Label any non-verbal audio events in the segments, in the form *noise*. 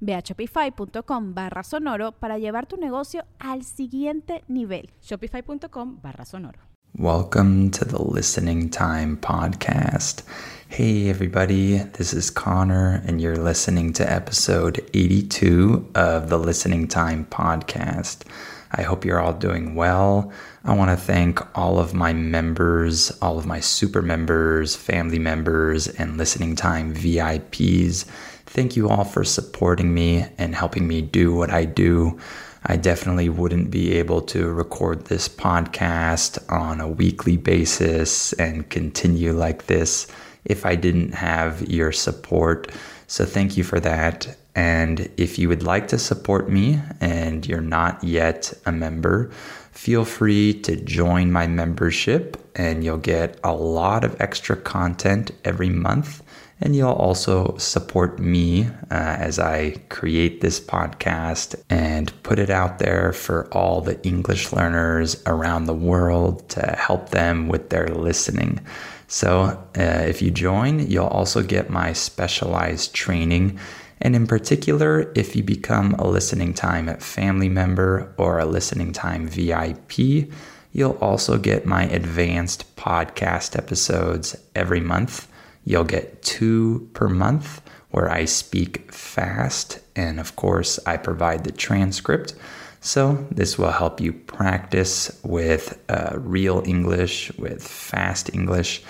Ve a shopify.com barra sonoro para llevar tu negocio al siguiente nivel. Shopify.com barra sonoro. Welcome to the Listening Time Podcast. Hey, everybody, this is Connor, and you're listening to episode 82 of the Listening Time Podcast. I hope you're all doing well. I want to thank all of my members, all of my super members, family members, and Listening Time VIPs Thank you all for supporting me and helping me do what I do. I definitely wouldn't be able to record this podcast on a weekly basis and continue like this if I didn't have your support. So, thank you for that. And if you would like to support me and you're not yet a member, feel free to join my membership and you'll get a lot of extra content every month and you'll also support me uh, as I create this podcast and put it out there for all the English learners around the world to help them with their listening. So, uh, if you join, you'll also get my specialized training. And in particular, if you become a listening time family member or a listening time VIP, you'll also get my advanced podcast episodes every month. You'll get two per month where I speak fast, and of course, I provide the transcript. So, this will help you practice with uh, real English, with fast English.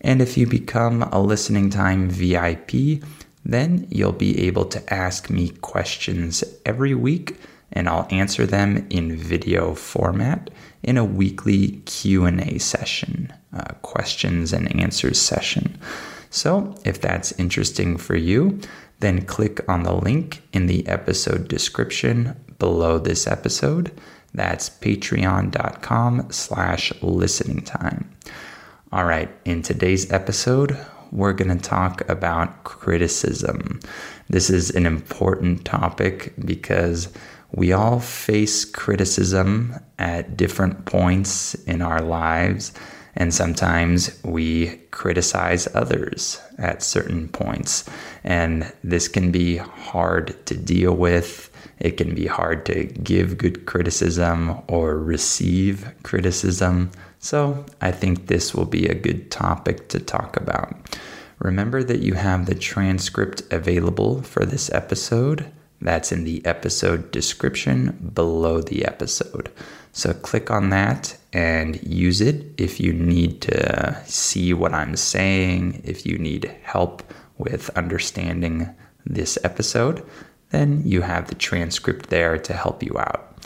And if you become a listening time VIP, then you'll be able to ask me questions every week and I'll answer them in video format in a weekly Q&A session, uh, questions and answers session. So, if that's interesting for you, then click on the link in the episode description below this episode. That's patreon.com slash listening time. All right, in today's episode, we're going to talk about criticism. This is an important topic because we all face criticism at different points in our lives. And sometimes we criticize others at certain points. And this can be hard to deal with. It can be hard to give good criticism or receive criticism. So I think this will be a good topic to talk about. Remember that you have the transcript available for this episode. That's in the episode description below the episode. So click on that and use it if you need to see what I'm saying, if you need help with understanding this episode, then you have the transcript there to help you out.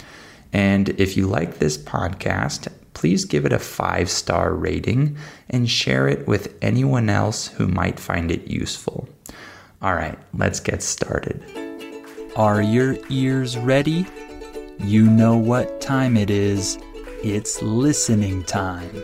And if you like this podcast, please give it a five star rating and share it with anyone else who might find it useful. All right, let's get started. Are your ears ready? You know what time it is. It's listening time.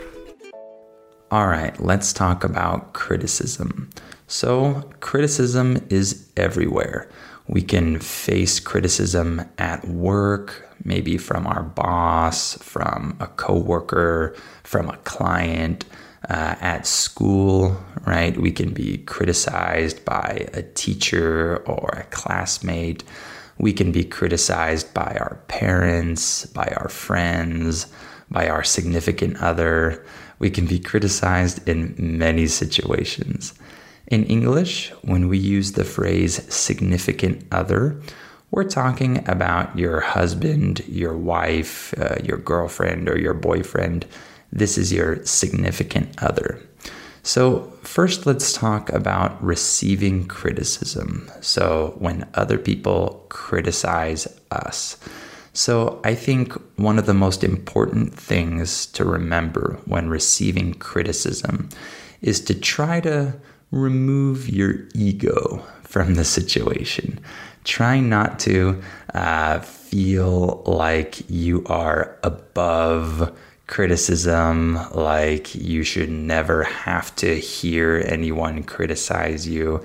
All right, let's talk about criticism. So, criticism is everywhere. We can face criticism at work, maybe from our boss, from a coworker, from a client, uh, at school, right? We can be criticized by a teacher or a classmate. We can be criticized by our parents, by our friends, by our significant other. We can be criticized in many situations. In English, when we use the phrase significant other, we're talking about your husband, your wife, uh, your girlfriend, or your boyfriend. This is your significant other. So, first, let's talk about receiving criticism. So, when other people criticize us. So, I think one of the most important things to remember when receiving criticism is to try to remove your ego from the situation. Try not to uh, feel like you are above criticism, like you should never have to hear anyone criticize you.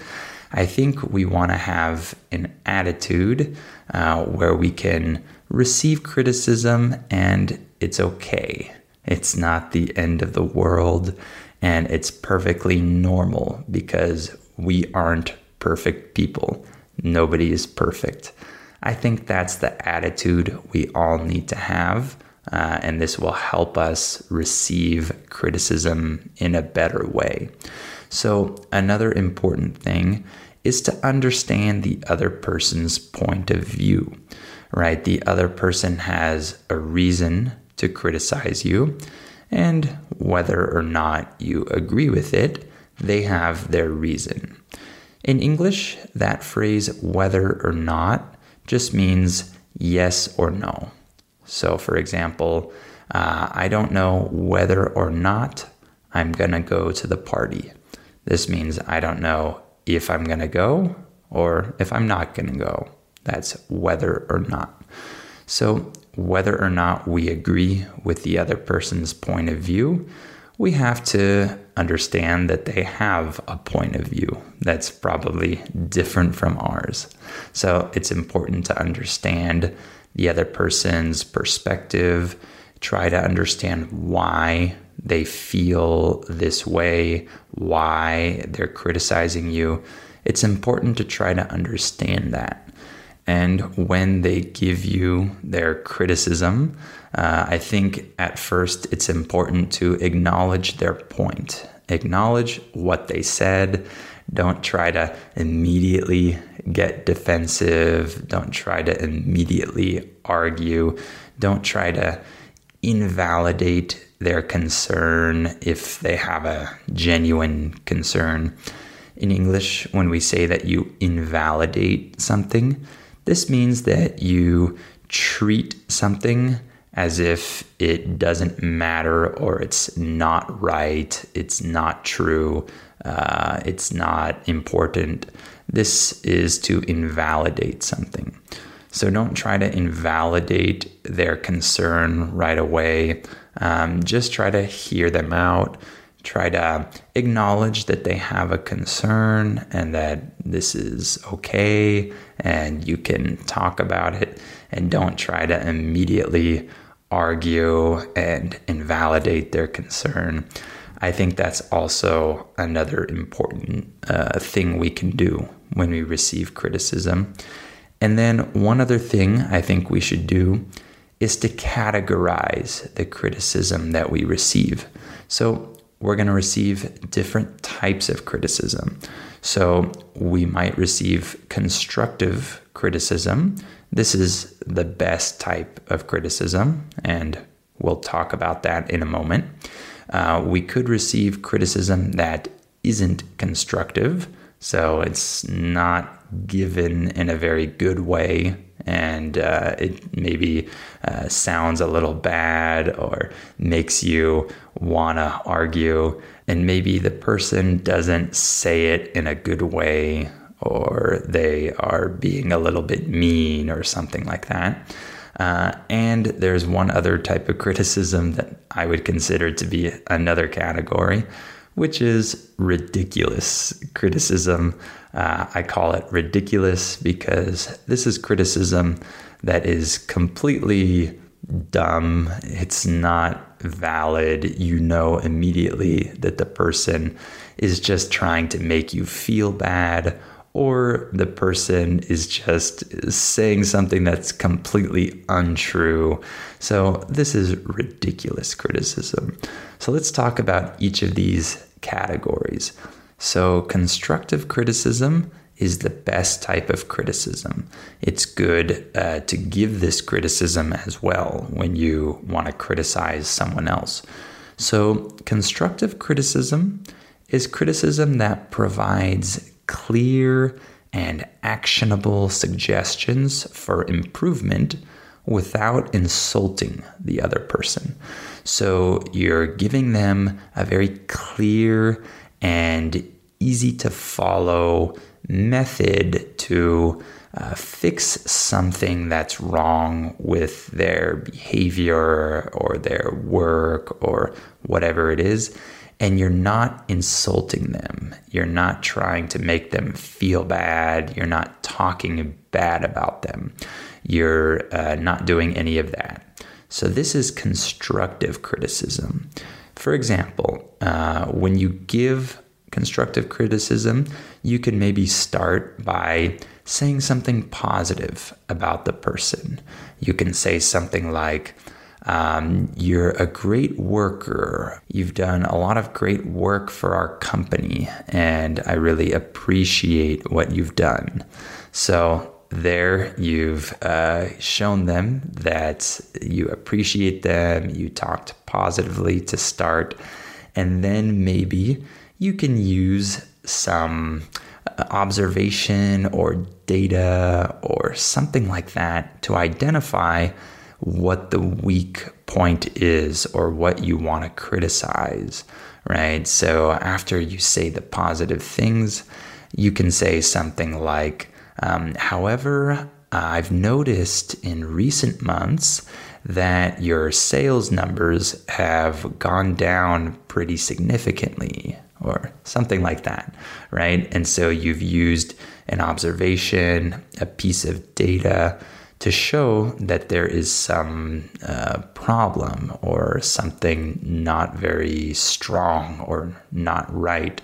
I think we want to have an attitude uh, where we can receive criticism and it's okay. It's not the end of the world and it's perfectly normal because we aren't perfect people. Nobody is perfect. I think that's the attitude we all need to have uh, and this will help us receive criticism in a better way. So, another important thing is to understand the other person's point of view, right? The other person has a reason to criticize you, and whether or not you agree with it, they have their reason. In English, that phrase, whether or not, just means yes or no. So, for example, uh, I don't know whether or not I'm going to go to the party. This means I don't know if I'm going to go or if I'm not going to go. That's whether or not. So, whether or not we agree with the other person's point of view, we have to understand that they have a point of view that's probably different from ours. So, it's important to understand the other person's perspective, try to understand why they feel this way, why they're criticizing you. It's important to try to understand that. And when they give you their criticism, uh, I think at first it's important to acknowledge their point, acknowledge what they said. Don't try to immediately get defensive. Don't try to immediately argue. Don't try to invalidate their concern if they have a genuine concern. In English, when we say that you invalidate something, this means that you treat something as if it doesn't matter or it's not right, it's not true, uh, it's not important. This is to invalidate something. So don't try to invalidate their concern right away. Um, just try to hear them out. Try to acknowledge that they have a concern and that this is okay and you can talk about it. And don't try to immediately argue and invalidate their concern. I think that's also another important uh, thing we can do when we receive criticism. And then one other thing I think we should do is to categorize the criticism that we receive. So we're going to receive different types of criticism. So we might receive constructive criticism. This is the best type of criticism, and we'll talk about that in a moment. Uh, we could receive criticism that isn't constructive. So it's not given in a very good way and uh, it maybe uh, sounds a little bad or makes you want to argue. And maybe the person doesn't say it in a good way or they are being a little bit mean or something like that. Uh, and there's one other type of criticism that I would consider to be another category, which is ridiculous criticism. Uh, I call it ridiculous because this is criticism that is completely dumb. It's not valid. You know immediately that the person is just trying to make you feel bad or the person is just saying something that's completely untrue. So, this is ridiculous criticism. So, let's talk about each of these categories. So, constructive criticism is the best type of criticism. It's good uh, to give this criticism as well when you want to criticize someone else. So, constructive criticism is criticism that provides clear and actionable suggestions for improvement without insulting the other person. So you're giving them a very clear and easy to follow method to uh, fix something that's wrong with their behavior or their work or whatever it is. And you're not insulting them. You're not trying to make them feel bad. You're not talking bad about them. You're uh, not doing any of that. So, this is constructive criticism. For example, uh, when you give constructive criticism, you can maybe start by saying something positive about the person. You can say something like, um, You're a great worker. You've done a lot of great work for our company, and I really appreciate what you've done. So, there you've uh, shown them that you appreciate them, you talked positively to start, and then maybe you can use some uh, observation or data or something like that to identify what the weak point is or what you want to criticize, right? So after you say the positive things, you can say something like, um, however, I've noticed in recent months that your sales numbers have gone down pretty significantly, or something like that, right? And so you've used an observation, a piece of data to show that there is some uh, problem or something not very strong or not right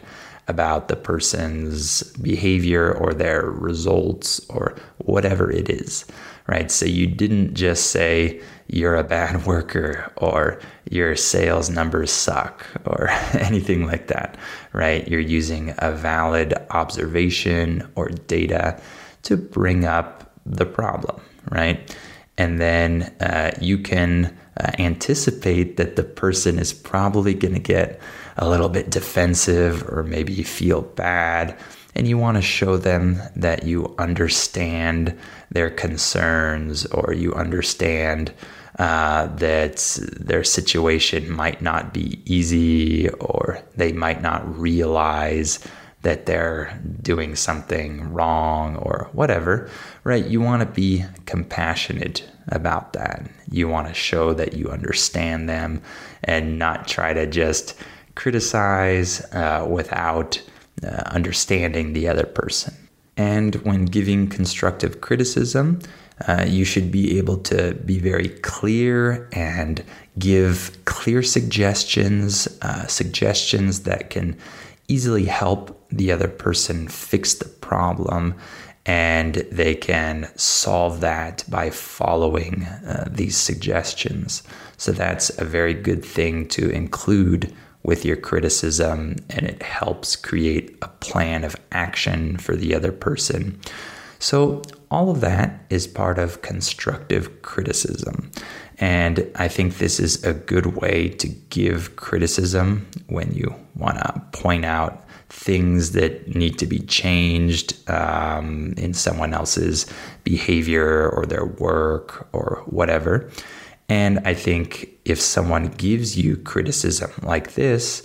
about the person's behavior or their results or whatever it is, right? So you didn't just say you're a bad *laughs* worker or your sales numbers suck or *laughs* anything like that, right? You're using a valid observation or data to bring up the problem, right? And then uh, you can uh, anticipate that the person is probably going to get a little bit defensive or maybe feel bad. And you want to show them that you understand their concerns or you understand uh, that their situation might not be easy or they might not realize that they're doing something wrong or whatever, right? You want to be compassionate about that. You want to show that you understand them and not try to just criticize uh, without uh, understanding the other person. And when giving constructive criticism, uh, you should be able to be very clear and give clear suggestions, uh, suggestions that can easily help the other person fix the problem and they can solve that by following uh, these suggestions. So that's a very good thing to include with your criticism, and it helps create a plan of action for the other person. So, all of that is part of constructive criticism. And I think this is a good way to give criticism when you want to point out things that need to be changed um, in someone else's behavior or their work or whatever. And I think if someone gives you criticism like this,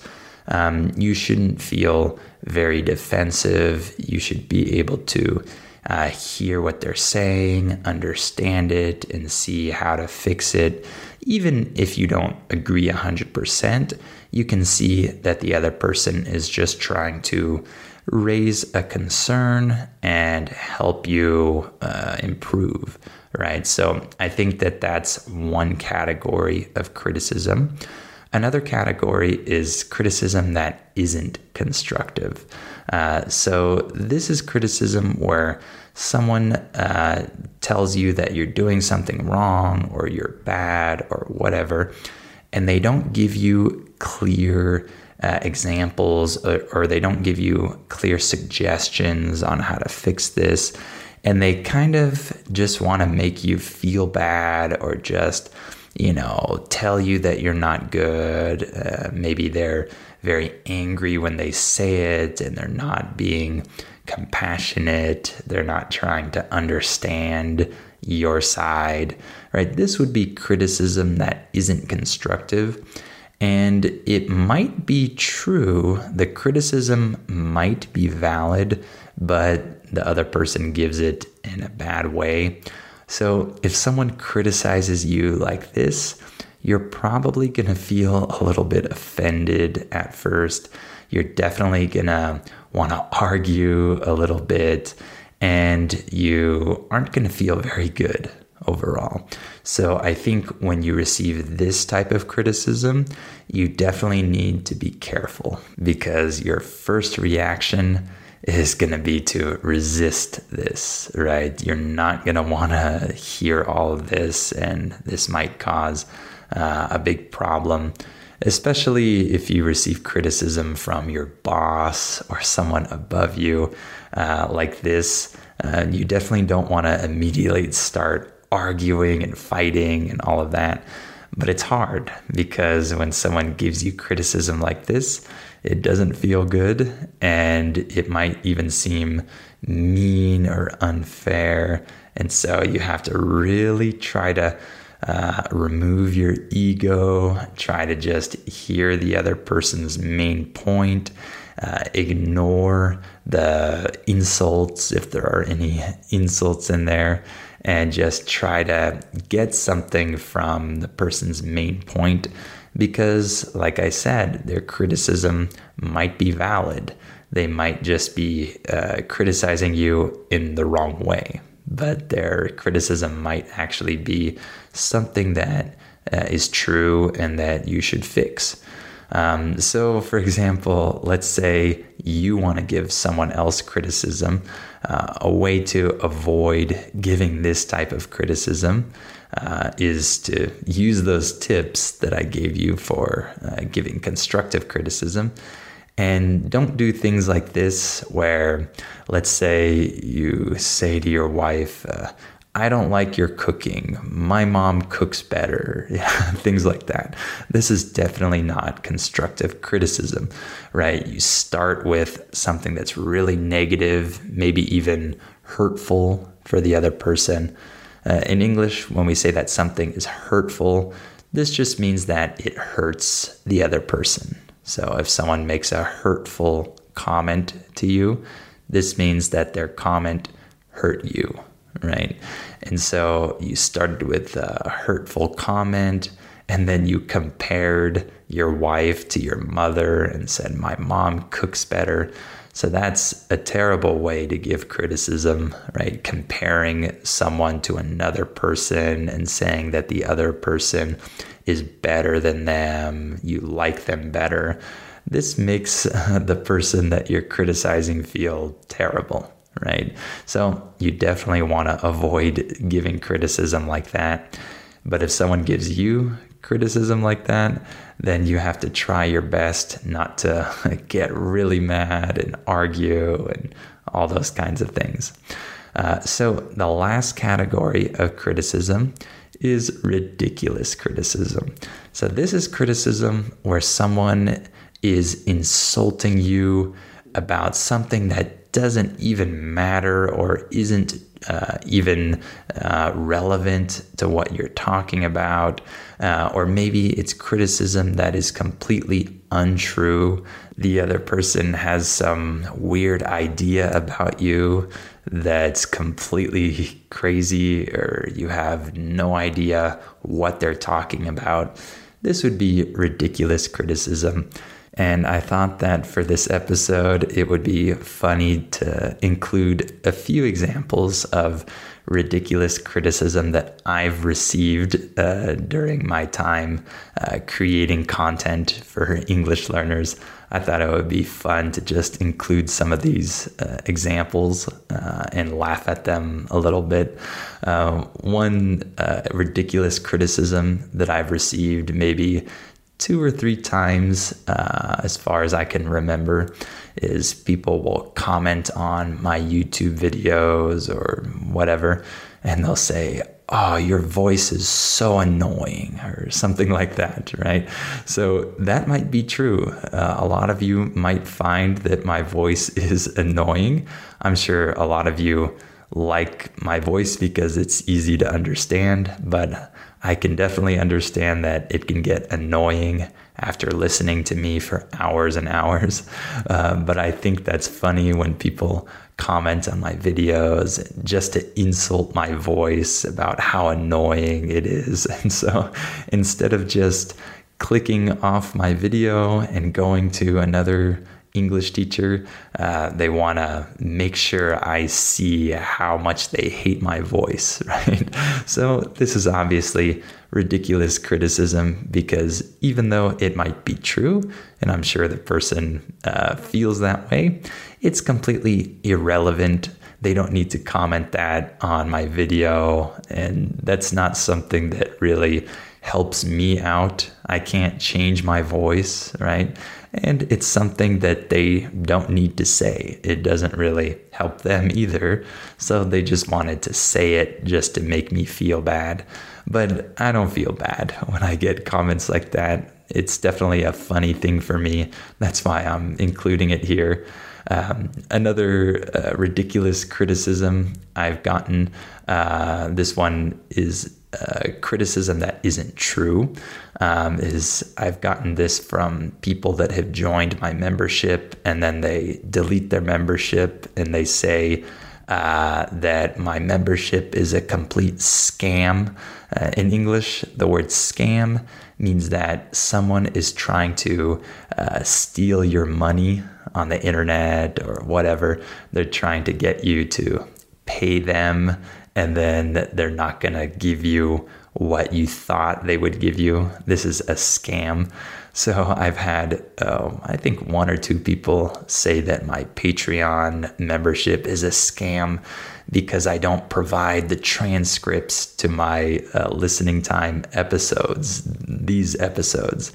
um, you shouldn't feel very defensive. You should be able to uh, hear what they're saying, understand it, and see how to fix it. Even if you don't agree 100%, you can see that the other person is just trying to raise a concern and help you uh, improve, right? So I think that that's one category of criticism. Another category is criticism that isn't constructive. Uh, so, this is criticism where someone uh, tells you that you're doing something wrong or you're bad or whatever, and they don't give you clear uh, examples or, or they don't give you clear suggestions on how to fix this. And they kind of just want to make you feel bad or just you know, tell you that you're not good. Uh, maybe they're very angry when they say it and they're not being compassionate. They're not trying to understand your side, right? This would be criticism that isn't constructive. And it might be true, the criticism might be valid, but the other person gives it in a bad way. So if someone criticizes you like this, you're probably going to feel a little bit offended at first. You're definitely going to want to argue a little bit, and you aren't going to feel very good overall. So I think when you receive this type of criticism, you definitely need to be careful because your first reaction is going to be to resist this, right? You're not going to want to hear all of this, and this might cause uh, a big problem, especially if you receive criticism from your boss or someone above you uh, like this. Uh, you definitely don't want to immediately start arguing and fighting and all of that. But it's hard because when someone gives you criticism like this, it doesn't feel good and it might even seem mean or unfair. And so you have to really try to uh, remove your ego, try to just hear the other person's main point, uh, ignore the insults if there are any insults in there, and just try to get something from the person's main point because, like I said, their criticism might be valid. They might just be uh, criticizing you in the wrong way, but their criticism might actually be something that uh, is true and that you should fix. Um, so, for example, let's say you want to give someone else criticism. Uh, a way to avoid giving this type of criticism uh, is to use those tips that I gave you for uh, giving constructive criticism. And don't do things like this where, let's say, you say to your wife, uh, I don't like your cooking. My mom cooks better. *laughs* things like that. This is definitely not constructive criticism, right? You start with something that's really negative, maybe even hurtful for the other person. Uh, in English, when we say that something is hurtful, this just means that it hurts the other person. So if someone makes a hurtful comment to you, this means that their comment hurt you right? And so you started with a hurtful comment, and then you compared your wife to your mother and said, My mom cooks better. So that's a terrible way to give criticism, right? Comparing someone to another person and saying that the other person is better than them, you like them better. This makes *laughs* the person that you're criticizing feel terrible right? So you definitely want to avoid giving criticism like that. But if someone gives you criticism like that, then you have to try your best not to *laughs* get really mad and argue and all those kinds of things. Uh, so the last category of criticism is ridiculous criticism. So this is criticism where someone is insulting you about something that doesn't even matter or isn't uh, even uh, relevant to what you're talking about, uh, or maybe it's criticism that is completely untrue. The other person has some weird idea about you that's completely crazy, or you have no idea what they're talking about. This would be ridiculous criticism. And I thought that for this episode, it would be funny to include a few examples of ridiculous criticism that I've received uh, during my time uh, creating content for English learners. I thought it would be fun to just include some of these uh, examples uh, and laugh at them a little bit. Uh, one uh, ridiculous criticism that I've received, maybe two or three times, uh, as far as I can remember, is people will comment on my YouTube videos or whatever, and they'll say, oh, your voice is so annoying, or something *laughs* like that, right? So that might be true. Uh, a lot of you might find that my voice *laughs* is annoying. I'm sure a lot of you like my voice because it's easy to understand, but I can definitely understand that it can get annoying after listening to me for hours and hours. Uh, *laughs* but I think that's funny when people comment on my videos just to insult my voice about how annoying it is. *laughs* And so instead of just clicking off my video and going to another English teacher, uh, they want to make sure I see how much they hate my voice, *laughs* right? So, this is obviously ridiculous criticism because even though it might be true, and I'm sure the person uh, feels that way, it's completely irrelevant. They don't need to comment that on my video, and that's not something that really helps me out. I can't change my voice, right? And it's something that they don't need to say. It doesn't really help them either. So they just wanted to say it just to make me feel bad. But I don't feel bad when I get comments like that. It's definitely a funny thing for me. That's why I'm including it here. Um, another uh, ridiculous criticism I've gotten uh, this one is uh, criticism that isn't true. Um, is I've gotten this from people that have joined my membership and then they delete their membership and they say uh, that my membership is a complete scam. Uh, in English, the word scam means that someone is trying to uh, steal your money on the internet or whatever. They're trying to get you to pay them, and then they're not going to give you what you thought they would give you. This is a scam. So I've had, uh, I think, one or two people say that my Patreon membership is a scam because I don't provide the transcripts to my uh, listening time episodes, these episodes.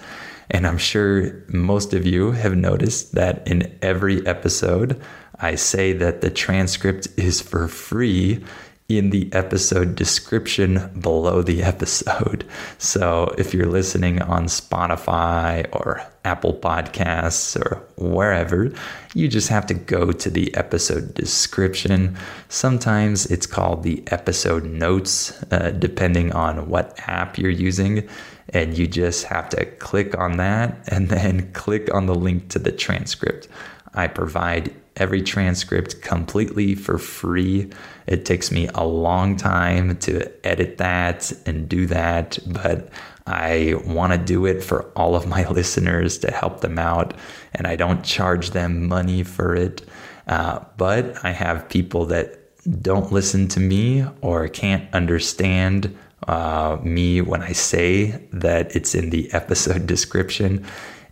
And I'm sure most of you have noticed that in every episode, I say that the transcript is for free in the episode description below the *laughs* episode. So if you're listening on Spotify or Apple Podcasts or wherever, you just have to go to the episode description. Sometimes it's called the episode notes, uh, depending on what app you're using. And you just have to click on that and then *laughs* click on the link to the transcript. I provide every transcript completely for free. It takes me a long time to edit that and do that, but I want to do it for all of my *laughs* listeners to help them out, and I don't charge them money for it. Uh, but I have people that don't listen to me or can't understand uh, me when I say that it's in the episode *laughs* description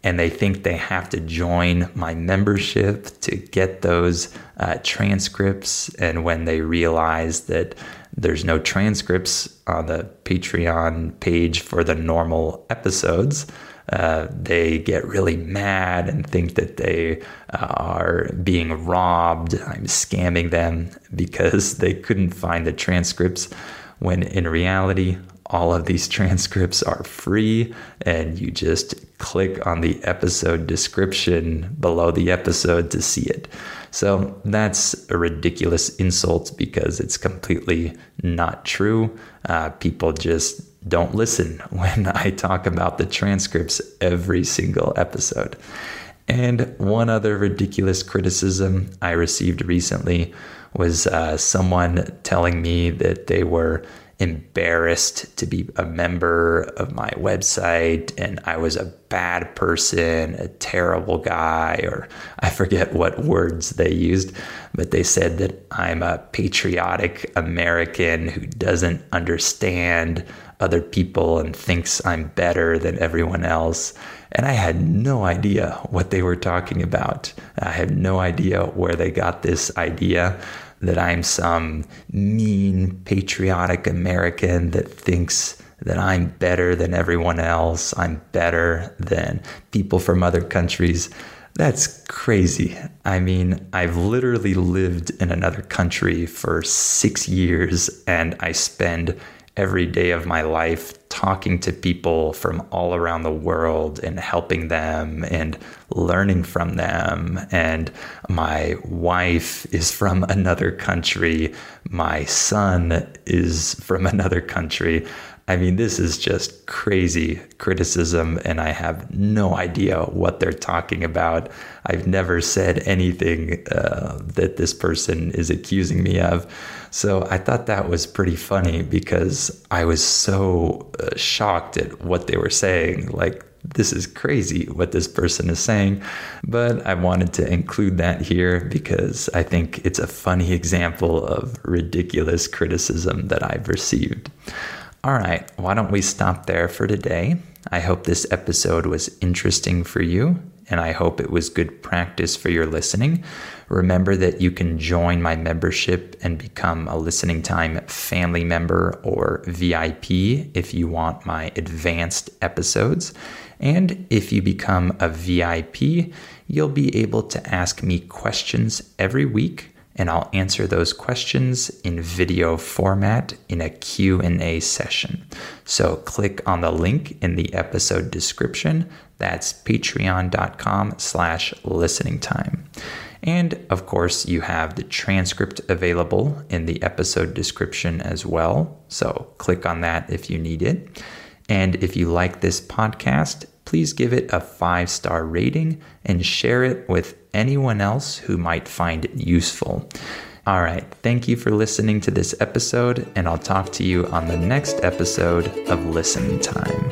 and they think they have to join my membership to get those uh, transcripts. And when they realize that there's no transcripts on the Patreon page for the normal episodes, uh, they get really mad and think that they uh, are being robbed. I'm scamming them *laughs* because they couldn't find the transcripts when in reality, all of these *laughs* transcripts are free, and you just click on the episode description below the episode to see it. So that's a ridiculous insult because it's completely not true. Uh, people just don't listen *laughs* when I talk about the transcripts every single episode. And one other ridiculous criticism I received recently was uh, someone telling me that they were embarrassed to be a member of my website and I was a bad person, a terrible guy, or I forget what words they used, but they said that I'm a patriotic American who doesn't understand other people and thinks I'm better than everyone else. And I had no idea what they were talking about. I had no idea where they got this idea that I'm some mean, patriotic American that thinks that I'm better than everyone else. I'm better than people from other countries. That's crazy. I mean, I've literally lived in another country for six years and I spend every day of my life talking to people from all around the world and helping them and learning from them. And my wife is from *laughs* another country, my son is from another country. I mean, this is just crazy criticism, and I have no idea what they're talking about. I've never said anything uh, that this person is accusing me of. So I thought that was pretty funny because I was so uh, shocked at what they were saying. Like, this is crazy what this person is saying. But I wanted to include that here because I think it's a funny example of ridiculous criticism that I've received. All right, why don't we stop there for today? I hope this episode was interesting for you, and I hope it was good practice for your listening. Remember that you can join my membership and become a listening time family member or VIP if you want my advanced episodes. And if you become a VIP, you'll be able to ask me questions every week and I'll answer those questions in video format in a Q&A session. So click on the link in the episode description. That's patreon.com slash listening time. And of course, you have the transcript available in the episode description as well. So click on that if you need it. And if you like this podcast, please give it a five star rating and share it with anyone else who might find it useful. All right, thank you for listening to this episode, and I'll talk to you on the next episode of Listening Time.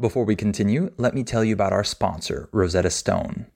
Before we continue, let me tell you about our sponsor, Rosetta Stone.